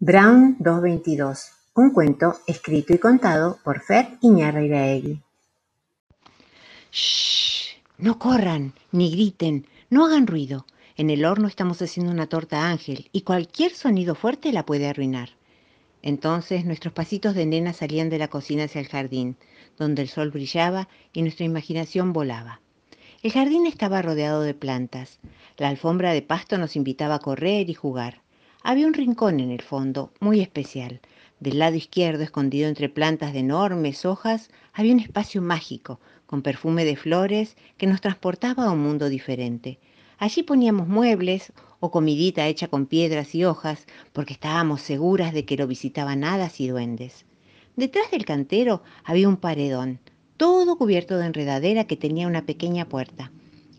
Brown 222, un cuento escrito y contado por Fer Iñárritu. ¡Shh! No corran, ni griten, no hagan ruido. En el horno estamos haciendo una torta ángel y cualquier sonido fuerte la puede arruinar. Entonces nuestros pasitos de nena salían de la cocina hacia el jardín, donde el sol brillaba y nuestra imaginación volaba. El jardín estaba rodeado de plantas. La alfombra de pasto nos invitaba a correr y jugar. Había un rincón en el fondo, muy especial. Del lado izquierdo, escondido entre plantas de enormes hojas, había un espacio mágico, con perfume de flores, que nos transportaba a un mundo diferente. Allí poníamos muebles o comidita hecha con piedras y hojas, porque estábamos seguras de que lo visitaban hadas y duendes. Detrás del cantero había un paredón, todo cubierto de enredadera que tenía una pequeña puerta.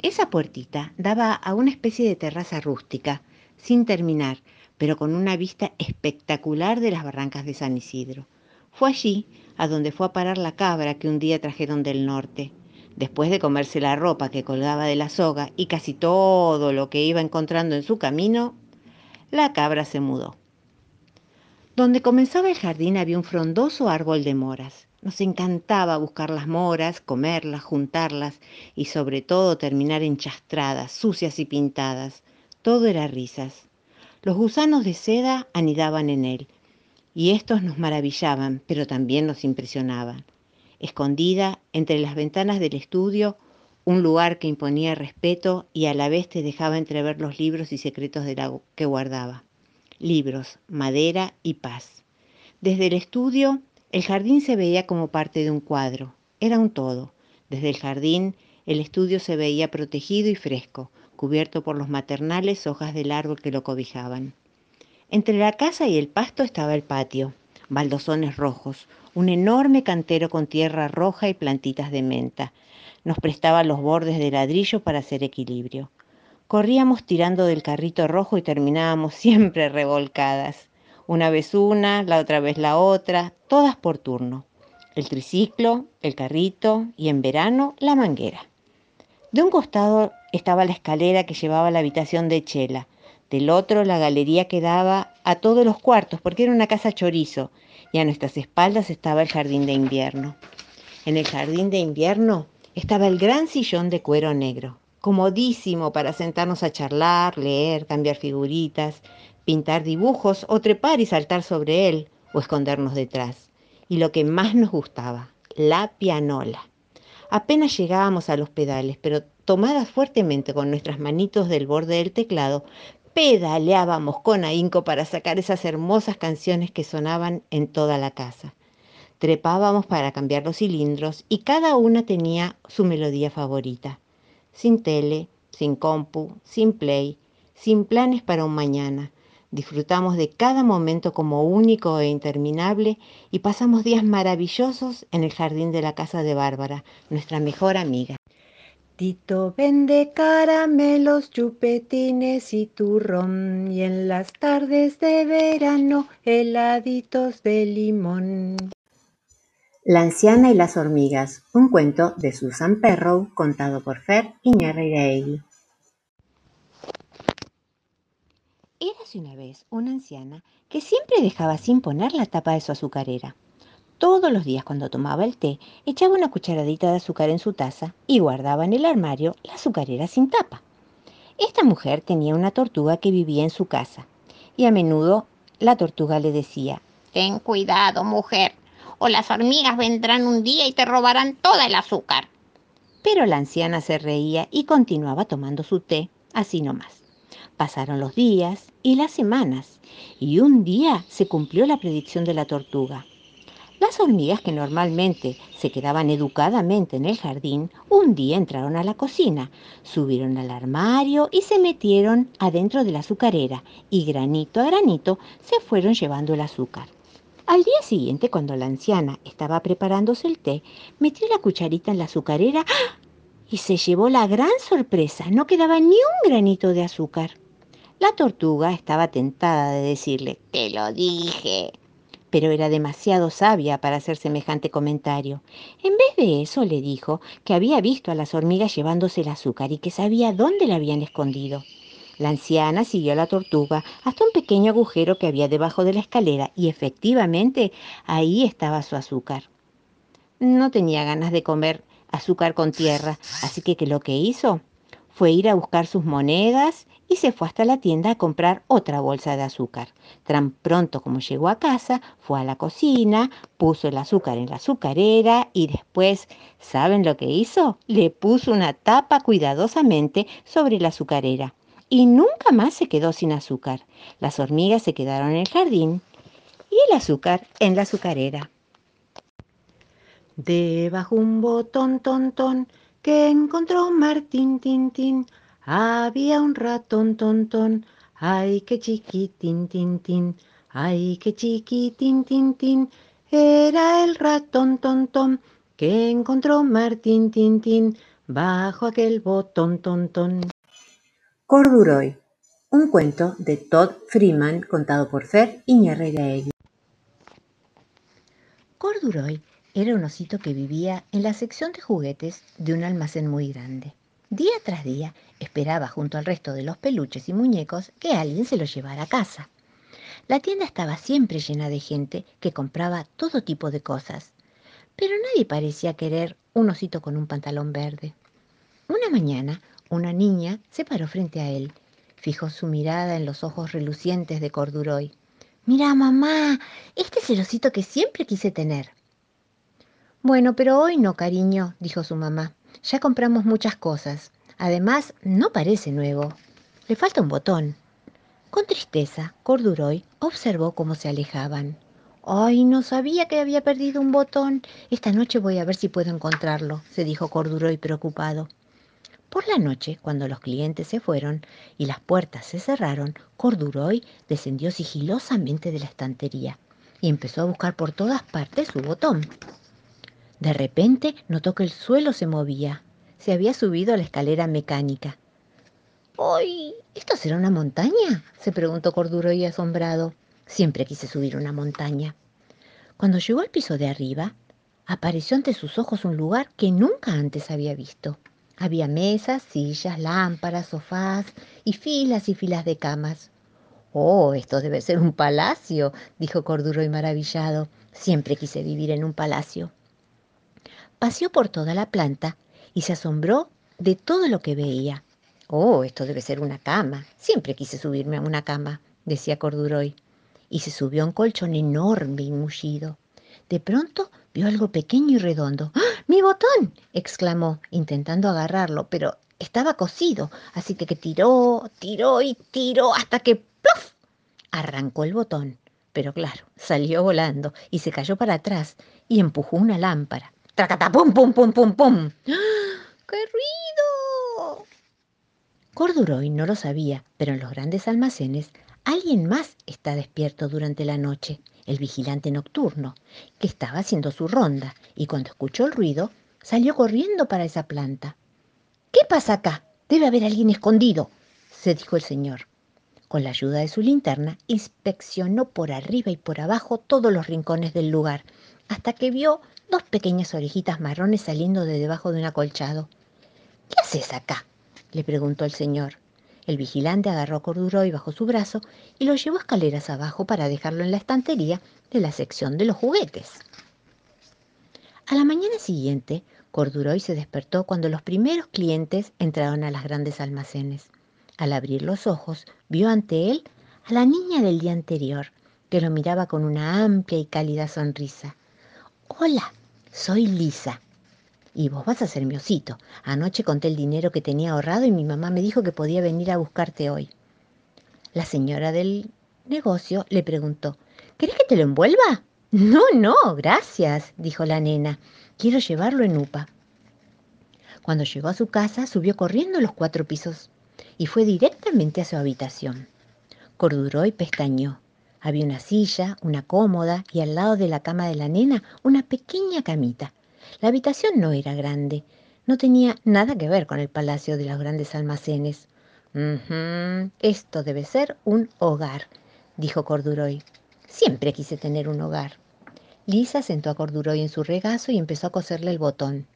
Esa puertita daba a una especie de terraza rústica, sin terminar, pero con una vista espectacular de las barrancas de San Isidro. Fue allí a donde fue a parar la cabra que un día trajeron del norte. Después de comerse la ropa que colgaba de la soga y casi todo lo que iba encontrando en su camino, la cabra se mudó. Donde comenzaba el jardín había un frondoso árbol de moras. Nos encantaba buscar las moras, comerlas, juntarlas y sobre todo terminar enchastradas, sucias y pintadas. Todo era risas. Los gusanos de seda anidaban en él, y estos nos maravillaban, pero también nos impresionaban. Escondida entre las ventanas del estudio, un lugar que imponía respeto y a la vez te dejaba entrever los libros y secretos de la que guardaba. Libros, madera y paz. Desde el estudio, el jardín se veía como parte de un cuadro. Era un todo. Desde el jardín, el estudio se veía protegido y fresco, cubierto por los maternales hojas del árbol que lo cobijaban. Entre la casa y el pasto estaba el patio, baldosones rojos, un enorme cantero con tierra roja y plantitas de menta. Nos prestaba los bordes de ladrillo para hacer equilibrio. Corríamos tirando del carrito rojo y terminábamos siempre revolcadas. Una vez una, la otra vez la otra, todas por turno. El triciclo, el carrito y en verano la manguera. De un costado estaba la escalera que llevaba a la habitación de Chela, del otro la galería que daba a todos los cuartos, porque era una casa chorizo, y a nuestras espaldas estaba el jardín de invierno. En el jardín de invierno estaba el gran sillón de cuero negro, comodísimo para sentarnos a charlar, leer, cambiar figuritas, pintar dibujos o trepar y saltar sobre él o escondernos detrás. Y lo que más nos gustaba, la pianola. Apenas llegábamos a los pedales, pero tomadas fuertemente con nuestras manitos del borde del teclado, pedaleábamos con ahínco para sacar esas hermosas canciones que sonaban en toda la casa. Trepábamos para cambiar los cilindros y cada una tenía su melodía favorita. Sin tele, sin compu, sin play, sin planes para un mañana, Disfrutamos de cada momento como único e interminable y pasamos días maravillosos en el jardín de la casa de Bárbara, nuestra mejor amiga. Tito vende caramelos, chupetines y turrón y en las tardes de verano heladitos de limón. La anciana y las hormigas, un cuento de Susan Perrow contado por Fer Iñárritu. Érase una vez una anciana que siempre dejaba sin poner la tapa de su azucarera. Todos los días cuando tomaba el té, echaba una cucharadita de azúcar en su taza y guardaba en el armario la azucarera sin tapa. Esta mujer tenía una tortuga que vivía en su casa y a menudo la tortuga le decía, Ten cuidado, mujer, o las hormigas vendrán un día y te robarán toda el azúcar. Pero la anciana se reía y continuaba tomando su té, así nomás. Pasaron los días y las semanas, y un día se cumplió la predicción de la tortuga. Las hormigas que normalmente se quedaban educadamente en el jardín, un día entraron a la cocina, subieron al armario y se metieron adentro de la azucarera y granito a granito se fueron llevando el azúcar. Al día siguiente, cuando la anciana estaba preparándose el té, metió la cucharita en la azucarera ¡ah! y se llevó la gran sorpresa. No quedaba ni un granito de azúcar. La tortuga estaba tentada de decirle, Te lo dije. Pero era demasiado sabia para hacer semejante comentario. En vez de eso le dijo que había visto a las hormigas llevándose el azúcar y que sabía dónde la habían escondido. La anciana siguió a la tortuga hasta un pequeño agujero que había debajo de la escalera y efectivamente ahí estaba su azúcar. No tenía ganas de comer azúcar con tierra, así que, que lo que hizo fue ir a buscar sus monedas y se fue hasta la tienda a comprar otra bolsa de azúcar. Tan pronto como llegó a casa, fue a la cocina, puso el azúcar en la azucarera y después, ¿saben lo que hizo? Le puso una tapa cuidadosamente sobre la azucarera y nunca más se quedó sin azúcar. Las hormigas se quedaron en el jardín y el azúcar en la azucarera. Debajo un botón, ton, ton, que encontró Martín, tin, tin. Había un ratón, ton, ton, ay, qué chiquitín, tin, tin. Ay, qué chiquitín, tin, tin. Era el ratón, ton, ton, que encontró Martín, tin, tin. Bajo aquel botón, ton, ton. Corduroy, un cuento de Todd Freeman contado por Fer Iñarreiraegui. Corduroy era un osito que vivía en la sección de juguetes de un almacén muy grande. Día tras día esperaba junto al resto de los peluches y muñecos que alguien se los llevara a casa. La tienda estaba siempre llena de gente que compraba todo tipo de cosas, pero nadie parecía querer un osito con un pantalón verde. Una mañana, una niña se paró frente a él. Fijó su mirada en los ojos relucientes de Corduroy. Mira, mamá, este es el osito que siempre quise tener. Bueno, pero hoy no, cariño, dijo su mamá. Ya compramos muchas cosas. Además, no parece nuevo. Le falta un botón. Con tristeza, Corduroy observó cómo se alejaban. Ay, no sabía que había perdido un botón. Esta noche voy a ver si puedo encontrarlo, se dijo Corduroy preocupado. Por la noche, cuando los clientes se fueron y las puertas se cerraron, Corduroy descendió sigilosamente de la estantería y empezó a buscar por todas partes su botón. De repente notó que el suelo se movía. Se había subido a la escalera mecánica. ¡Ay! ¿Esto será una montaña? se preguntó Corduroy asombrado. Siempre quise subir una montaña. Cuando llegó al piso de arriba, apareció ante sus ojos un lugar que nunca antes había visto. Había mesas, sillas, lámparas, sofás y filas y filas de camas. Oh, esto debe ser un palacio, dijo Corduroy maravillado. Siempre quise vivir en un palacio. Paseó por toda la planta y se asombró de todo lo que veía. Oh, esto debe ser una cama. Siempre quise subirme a una cama, decía Corduroy. Y se subió a un colchón enorme y mullido. De pronto vio algo pequeño y redondo. ¡Ah! ¡Mi botón! exclamó, intentando agarrarlo, pero estaba cosido, así que, que tiró, tiró y tiró hasta que ¡pluf! arrancó el botón. Pero claro, salió volando y se cayó para atrás y empujó una lámpara. ¡Tracata! ¡Pum, pum, pum, pum, pum! ¡Qué ruido! Corduroy no lo sabía, pero en los grandes almacenes alguien más está despierto durante la noche el vigilante nocturno, que estaba haciendo su ronda, y cuando escuchó el ruido, salió corriendo para esa planta. ¿Qué pasa acá? Debe haber alguien escondido, se dijo el señor. Con la ayuda de su linterna, inspeccionó por arriba y por abajo todos los rincones del lugar, hasta que vio dos pequeñas orejitas marrones saliendo de debajo de un acolchado. ¿Qué haces acá? le preguntó el señor. El vigilante agarró a Corduroy bajo su brazo y lo llevó escaleras abajo para dejarlo en la estantería de la sección de los juguetes. A la mañana siguiente, Corduroy se despertó cuando los primeros clientes entraron a las grandes almacenes. Al abrir los ojos, vio ante él a la niña del día anterior, que lo miraba con una amplia y cálida sonrisa. Hola, soy Lisa, y vos vas a ser mi osito. Anoche conté el dinero que tenía ahorrado y mi mamá me dijo que podía venir a buscarte hoy. La señora del negocio le preguntó, ¿Querés que te lo envuelva? No, no, gracias, dijo la nena. Quiero llevarlo en UPA. Cuando llegó a su casa, subió corriendo los cuatro pisos y fue directamente a su habitación. Corduró y pestañó. Había una silla, una cómoda y al lado de la cama de la nena una pequeña camita. La habitación no era grande, no tenía nada que ver con el palacio de los grandes almacenes. esto debe ser un hogar, dijo Corduroy. Siempre quise tener un hogar. Lisa sentó a Corduroy en su regazo y empezó a coserle el botón.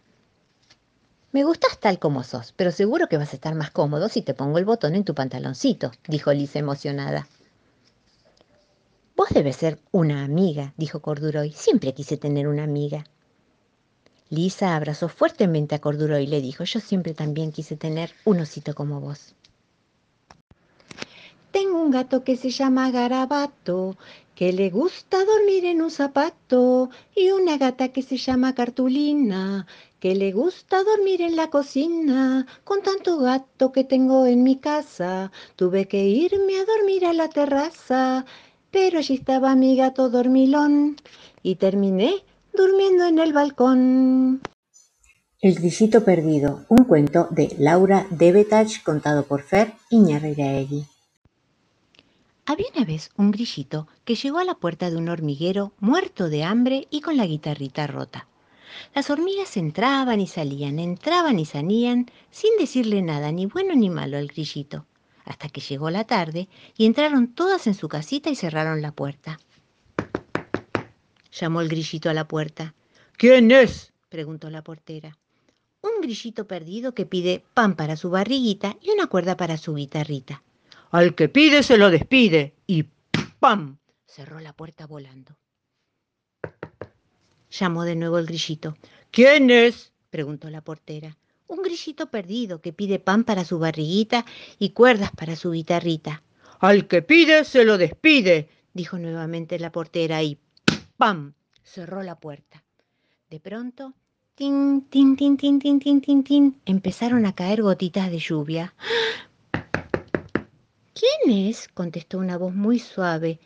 Me gustas tal como sos, pero seguro que vas a estar más cómodo si te pongo el botón en tu pantaloncito, dijo Lisa emocionada. Vos debes ser una amiga, dijo Corduroy. Siempre quise tener una amiga. Lisa abrazó fuertemente a Corduroy y le dijo, yo siempre también quise tener un osito como vos. Tengo un gato que se llama Garabato, que le gusta dormir en un zapato, y una gata que se llama Cartulina, que le gusta dormir en la cocina. Con tanto gato que tengo en mi casa, tuve que irme a dormir a la terraza, pero allí estaba mi gato dormilón, y terminé durmiendo en el balcón. El grillito perdido, un cuento de Laura Debetach contado por Fer Iñarreiraegui. Había una vez un grillito que llegó a la puerta de un hormiguero muerto de hambre y con la guitarrita rota. Las hormigas entraban y salían, entraban y salían, sin decirle nada, ni bueno ni malo al grillito, hasta que llegó la tarde y entraron todas en su casita y cerraron la puerta. Llamó el grillito a la puerta. ¿Quién es? preguntó la portera. Un grillito perdido que pide pan para su barriguita y una cuerda para su guitarrita. Al que pide se lo despide y ¡pam! Cerró la puerta volando. Llamó de nuevo el grillito. ¿Quién es? preguntó la portera. Un grillito perdido que pide pan para su barriguita y cuerdas para su guitarrita. Al que pide se lo despide, dijo nuevamente la portera y ¡pam! cerró la puerta. De pronto, tin, tin, tin, tin, tin, tin, tin, tin, empezaron a caer gotitas de lluvia. ¿Quién es? contestó una voz muy suave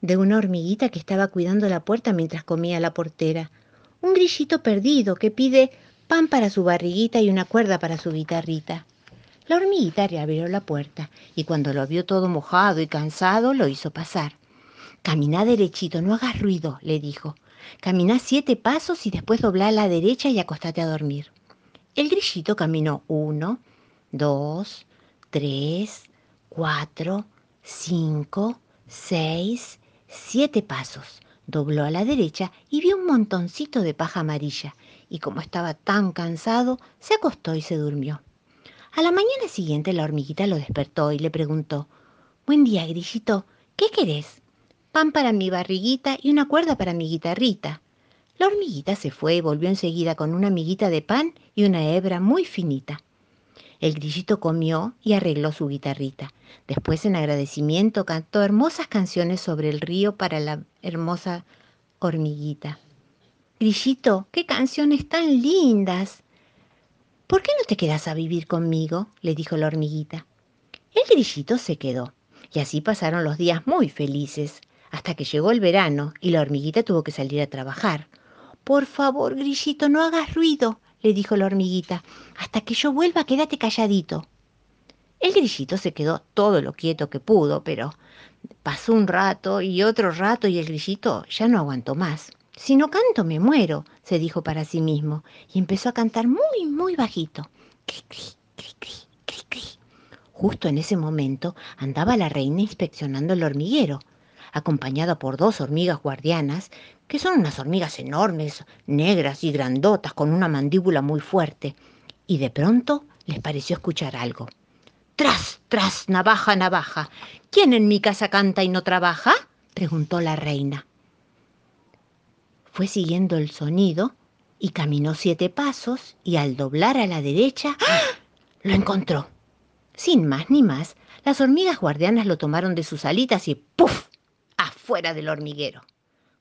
de una hormiguita que estaba cuidando la puerta mientras comía la portera. Un grillito perdido que pide pan para su barriguita y una cuerda para su guitarrita. La hormiguita reabrió la puerta y cuando lo vio todo mojado y cansado lo hizo pasar. Camina derechito, no hagas ruido, le dijo. Camina siete pasos y después dobla a la derecha y acostate a dormir. El grillito caminó uno, dos, tres, cuatro, cinco, seis, siete pasos. Dobló a la derecha y vio un montoncito de paja amarilla, y como estaba tan cansado, se acostó y se durmió. A la mañana siguiente la hormiguita lo despertó y le preguntó, Buen día, grillito, ¿qué querés? Pan para mi barriguita y una cuerda para mi guitarrita. La hormiguita se fue y volvió enseguida con una miguita de pan y una hebra muy finita. El grillito comió y arregló su guitarrita. Después, en agradecimiento, cantó hermosas canciones sobre el río para la hermosa hormiguita. Grillito, qué canciones tan lindas. ¿Por qué no te quedas a vivir conmigo? le dijo la hormiguita. El grillito se quedó, y así pasaron los días muy felices, hasta que llegó el verano y la hormiguita tuvo que salir a trabajar. Por favor, grillito, no hagas ruido, le dijo la hormiguita. Hasta que yo vuelva, quédate calladito. El grillito se quedó todo lo quieto que pudo, pero pasó un rato y otro rato y el grillito ya no aguantó más. Si no canto me muero, se dijo para sí mismo, y empezó a cantar muy, muy bajito. Cri, cri, cri. Justo en ese momento andaba la reina inspeccionando el hormiguero acompañada por dos hormigas guardianas, que son unas hormigas enormes, negras y grandotas, con una mandíbula muy fuerte, y de pronto les pareció escuchar algo. Tras, tras, navaja, navaja. ¿Quién en mi casa canta y no trabaja? preguntó la reina. Fue siguiendo el sonido y caminó siete pasos y al doblar a la derecha ¡ah! lo encontró. Sin más ni más, las hormigas guardianas lo tomaron de sus alitas y ¡puf! fuera del hormiguero.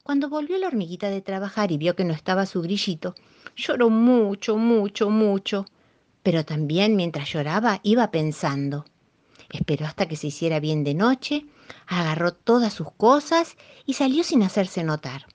Cuando volvió la hormiguita de trabajar y vio que no estaba su grillito, lloró mucho, mucho, mucho. Pero también mientras lloraba iba pensando. Esperó hasta que se hiciera bien de noche, agarró todas sus cosas y salió sin hacerse notar.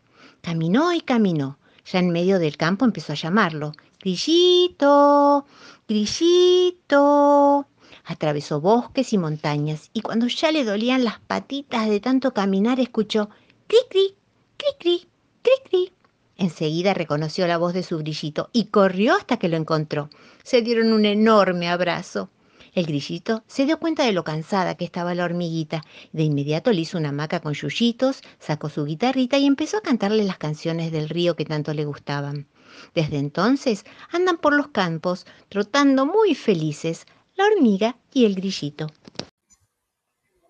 Caminó y caminó. Ya en medio del campo empezó a llamarlo. Grillito, grillito. Atravesó bosques y montañas y cuando ya le dolían las patitas de tanto caminar escuchó cri cri cri, cri cri. Enseguida reconoció la voz de su grillito y corrió hasta que lo encontró. Se dieron un enorme abrazo. El grillito se dio cuenta de lo cansada que estaba la hormiguita. De inmediato le hizo una hamaca con yuyitos, sacó su guitarrita y empezó a cantarle las canciones del río que tanto le gustaban. Desde entonces andan por los campos, trotando muy felices, la hormiga y el grillito.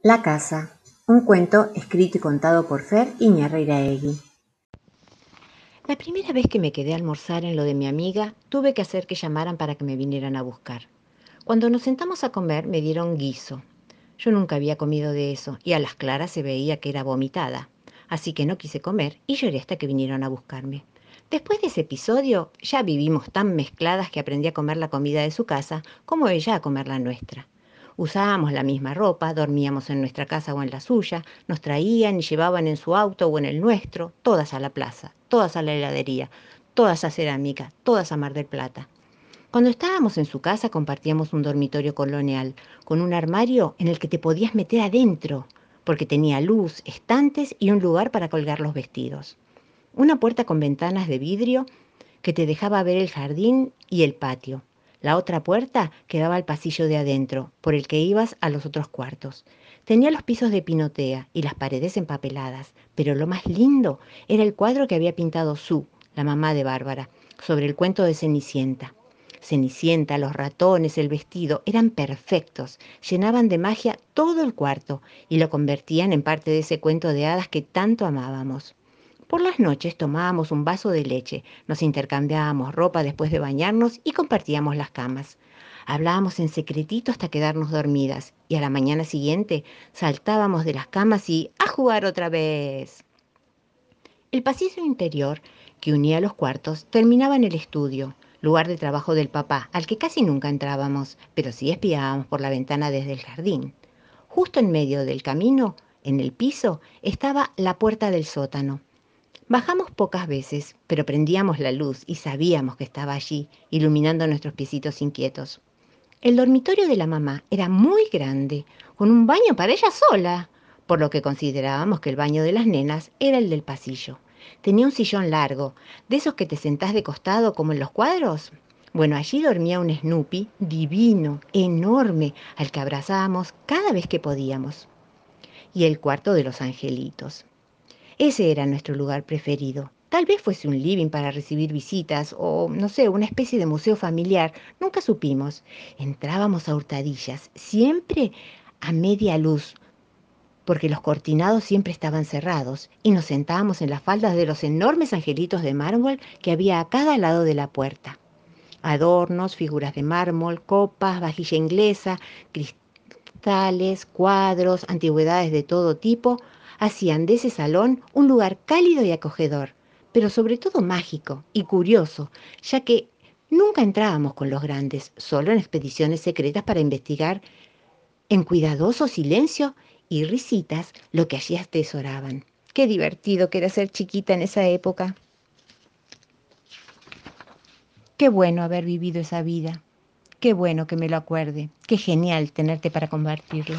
La casa, un cuento escrito y contado por Fer Iñarreiraegui. La primera vez que me quedé a almorzar en lo de mi amiga, tuve que hacer que llamaran para que me vinieran a buscar. Cuando nos sentamos a comer, me dieron guiso. Yo nunca había comido de eso y a las claras se veía que era vomitada. Así que no quise comer y lloré hasta que vinieron a buscarme. Después de ese episodio, ya vivimos tan mezcladas que aprendí a comer la comida de su casa como ella a comer la nuestra. Usábamos la misma ropa, dormíamos en nuestra casa o en la suya, nos traían y llevaban en su auto o en el nuestro, todas a la plaza, todas a la heladería, todas a cerámica, todas a Mar del Plata. Cuando estábamos en su casa compartíamos un dormitorio colonial, con un armario en el que te podías meter adentro, porque tenía luz, estantes y un lugar para colgar los vestidos. Una puerta con ventanas de vidrio que te dejaba ver el jardín y el patio. La otra puerta quedaba al pasillo de adentro, por el que ibas a los otros cuartos. Tenía los pisos de pinotea y las paredes empapeladas, pero lo más lindo era el cuadro que había pintado Sue, la mamá de Bárbara, sobre el cuento de Cenicienta. Cenicienta, los ratones, el vestido, eran perfectos, llenaban de magia todo el cuarto y lo convertían en parte de ese cuento de hadas que tanto amábamos. Por las noches tomábamos un vaso de leche, nos intercambiábamos ropa después de bañarnos y compartíamos las camas. Hablábamos en secretito hasta quedarnos dormidas y a la mañana siguiente saltábamos de las camas y a jugar otra vez. El pasillo interior que unía los cuartos terminaba en el estudio lugar de trabajo del papá, al que casi nunca entrábamos, pero sí espiábamos por la ventana desde el jardín. Justo en medio del camino, en el piso, estaba la puerta del sótano. Bajamos pocas veces, pero prendíamos la luz y sabíamos que estaba allí, iluminando nuestros piecitos inquietos. El dormitorio de la mamá era muy grande, con un baño para ella sola, por lo que considerábamos que el baño de las nenas era el del pasillo. Tenía un sillón largo, de esos que te sentás de costado como en los cuadros. Bueno, allí dormía un Snoopy divino, enorme, al que abrazábamos cada vez que podíamos. Y el cuarto de los angelitos. Ese era nuestro lugar preferido. Tal vez fuese un living para recibir visitas o, no sé, una especie de museo familiar. Nunca supimos. Entrábamos a hurtadillas, siempre a media luz, porque los cortinados siempre estaban cerrados, y nos sentábamos en las faldas de los enormes angelitos de mármol que había a cada lado de la puerta. Adornos, figuras de mármol, copas, vajilla inglesa, cristales, cuadros, antigüedades de todo tipo, hacían de ese salón un lugar cálido y acogedor, pero sobre todo mágico y curioso, ya que nunca entrábamos con los grandes, solo en expediciones secretas para investigar en cuidadoso silencio y risitas lo que allí atesoraban. Qué divertido que era ser chiquita en esa época. Qué bueno haber vivido esa vida. Qué bueno que me lo acuerde. Qué genial tenerte para compartirlo.